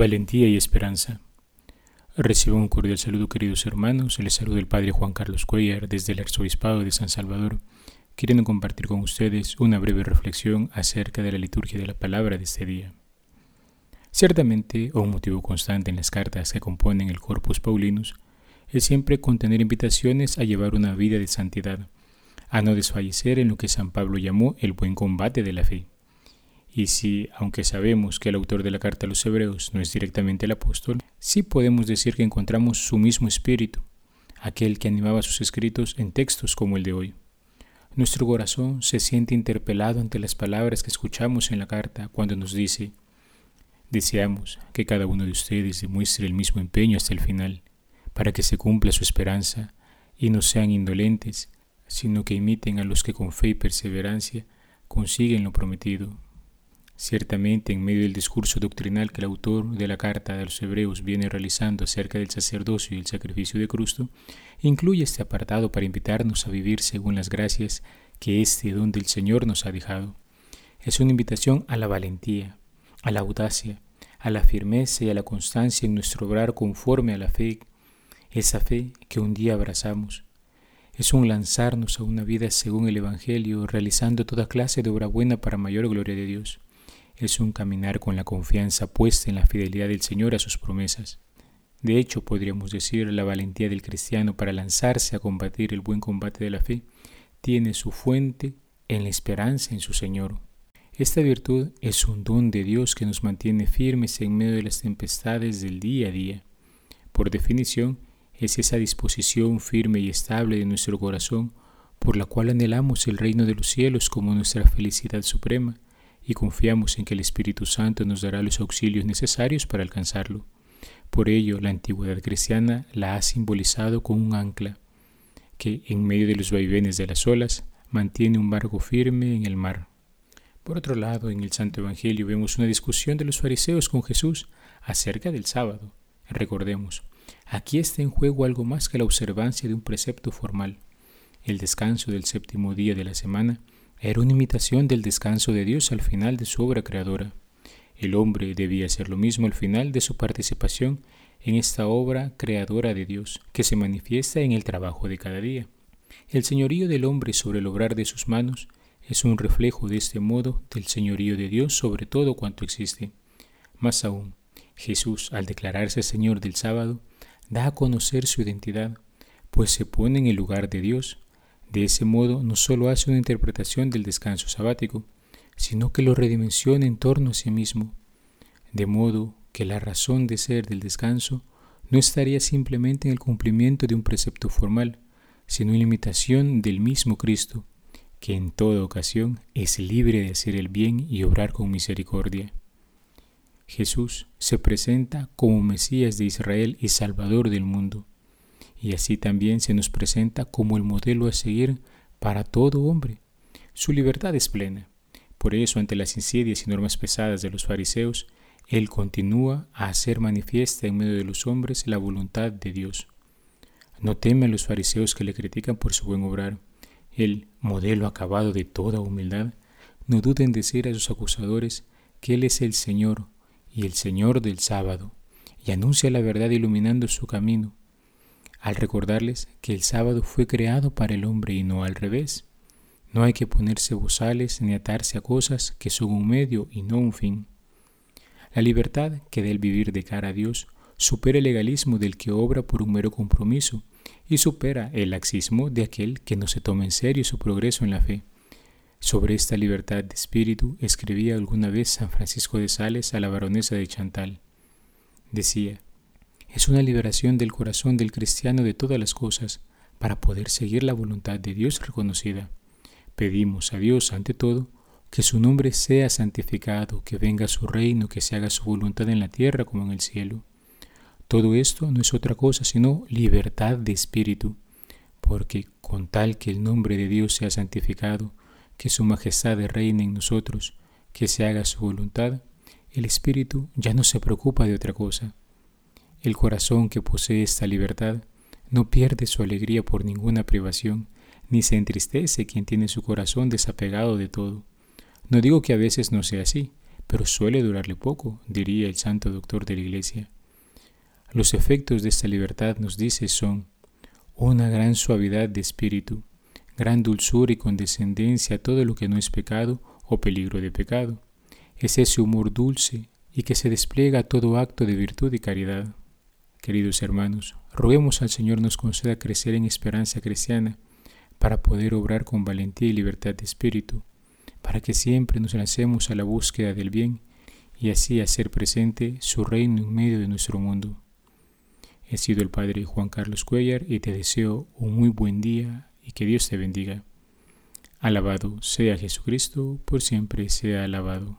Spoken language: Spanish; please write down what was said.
Valentía y esperanza. Recibo un cordial saludo queridos hermanos, les saludo el Padre Juan Carlos Cuellar desde el Arzobispado de San Salvador, queriendo compartir con ustedes una breve reflexión acerca de la liturgia de la palabra de este día. Ciertamente, un motivo constante en las cartas que componen el Corpus Paulinus es siempre contener invitaciones a llevar una vida de santidad, a no desfallecer en lo que San Pablo llamó el buen combate de la fe. Y si, aunque sabemos que el autor de la carta a los hebreos no es directamente el apóstol, sí podemos decir que encontramos su mismo espíritu, aquel que animaba sus escritos en textos como el de hoy. Nuestro corazón se siente interpelado ante las palabras que escuchamos en la carta cuando nos dice, deseamos que cada uno de ustedes demuestre el mismo empeño hasta el final, para que se cumpla su esperanza y no sean indolentes, sino que imiten a los que con fe y perseverancia consiguen lo prometido. Ciertamente, en medio del discurso doctrinal que el autor de la carta de los Hebreos viene realizando acerca del sacerdocio y el sacrificio de Cristo, incluye este apartado para invitarnos a vivir según las gracias que este don del Señor nos ha dejado. Es una invitación a la valentía, a la audacia, a la firmeza y a la constancia en nuestro obrar conforme a la fe, esa fe que un día abrazamos. Es un lanzarnos a una vida según el Evangelio, realizando toda clase de obra buena para mayor gloria de Dios es un caminar con la confianza puesta en la fidelidad del Señor a sus promesas. De hecho, podríamos decir, la valentía del cristiano para lanzarse a combatir el buen combate de la fe tiene su fuente en la esperanza en su Señor. Esta virtud es un don de Dios que nos mantiene firmes en medio de las tempestades del día a día. Por definición, es esa disposición firme y estable de nuestro corazón por la cual anhelamos el reino de los cielos como nuestra felicidad suprema y confiamos en que el Espíritu Santo nos dará los auxilios necesarios para alcanzarlo. Por ello, la antigüedad cristiana la ha simbolizado con un ancla que, en medio de los vaivenes de las olas, mantiene un barco firme en el mar. Por otro lado, en el Santo Evangelio vemos una discusión de los fariseos con Jesús acerca del sábado. Recordemos, aquí está en juego algo más que la observancia de un precepto formal. El descanso del séptimo día de la semana era una imitación del descanso de Dios al final de su obra creadora. El hombre debía hacer lo mismo al final de su participación en esta obra creadora de Dios, que se manifiesta en el trabajo de cada día. El señorío del hombre sobre el obrar de sus manos es un reflejo de este modo del señorío de Dios sobre todo cuanto existe. Más aún, Jesús, al declararse Señor del sábado, da a conocer su identidad, pues se pone en el lugar de Dios, de ese modo, no solo hace una interpretación del descanso sabático, sino que lo redimensiona en torno a sí mismo, de modo que la razón de ser del descanso no estaría simplemente en el cumplimiento de un precepto formal, sino en la imitación del mismo Cristo, que en toda ocasión es libre de hacer el bien y obrar con misericordia. Jesús se presenta como Mesías de Israel y Salvador del mundo y así también se nos presenta como el modelo a seguir para todo hombre. Su libertad es plena. Por eso, ante las insidias y normas pesadas de los fariseos, Él continúa a hacer manifiesta en medio de los hombres la voluntad de Dios. No teme a los fariseos que le critican por su buen obrar. El modelo acabado de toda humildad, no duden decir a sus acusadores que Él es el Señor y el Señor del sábado, y anuncia la verdad iluminando su camino, al recordarles que el sábado fue creado para el hombre y no al revés. No hay que ponerse bozales ni atarse a cosas que son un medio y no un fin. La libertad que del vivir de cara a Dios supera el legalismo del que obra por un mero compromiso y supera el laxismo de aquel que no se toma en serio su progreso en la fe. Sobre esta libertad de espíritu escribía alguna vez San Francisco de Sales a la baronesa de Chantal. Decía, es una liberación del corazón del cristiano de todas las cosas para poder seguir la voluntad de Dios reconocida. Pedimos a Dios, ante todo, que su nombre sea santificado, que venga su reino, que se haga su voluntad en la tierra como en el cielo. Todo esto no es otra cosa sino libertad de espíritu, porque con tal que el nombre de Dios sea santificado, que su majestad reine en nosotros, que se haga su voluntad, el espíritu ya no se preocupa de otra cosa. El corazón que posee esta libertad no pierde su alegría por ninguna privación, ni se entristece quien tiene su corazón desapegado de todo. No digo que a veces no sea así, pero suele durarle poco, diría el santo doctor de la Iglesia. Los efectos de esta libertad, nos dice, son una gran suavidad de espíritu, gran dulzura y condescendencia a todo lo que no es pecado o peligro de pecado. Es ese humor dulce y que se despliega todo acto de virtud y caridad. Queridos hermanos, roguemos al Señor nos conceda crecer en esperanza cristiana para poder obrar con valentía y libertad de espíritu, para que siempre nos lancemos a la búsqueda del bien y así hacer presente su reino en medio de nuestro mundo. He sido el Padre Juan Carlos Cuellar y te deseo un muy buen día y que Dios te bendiga. Alabado sea Jesucristo, por siempre sea alabado.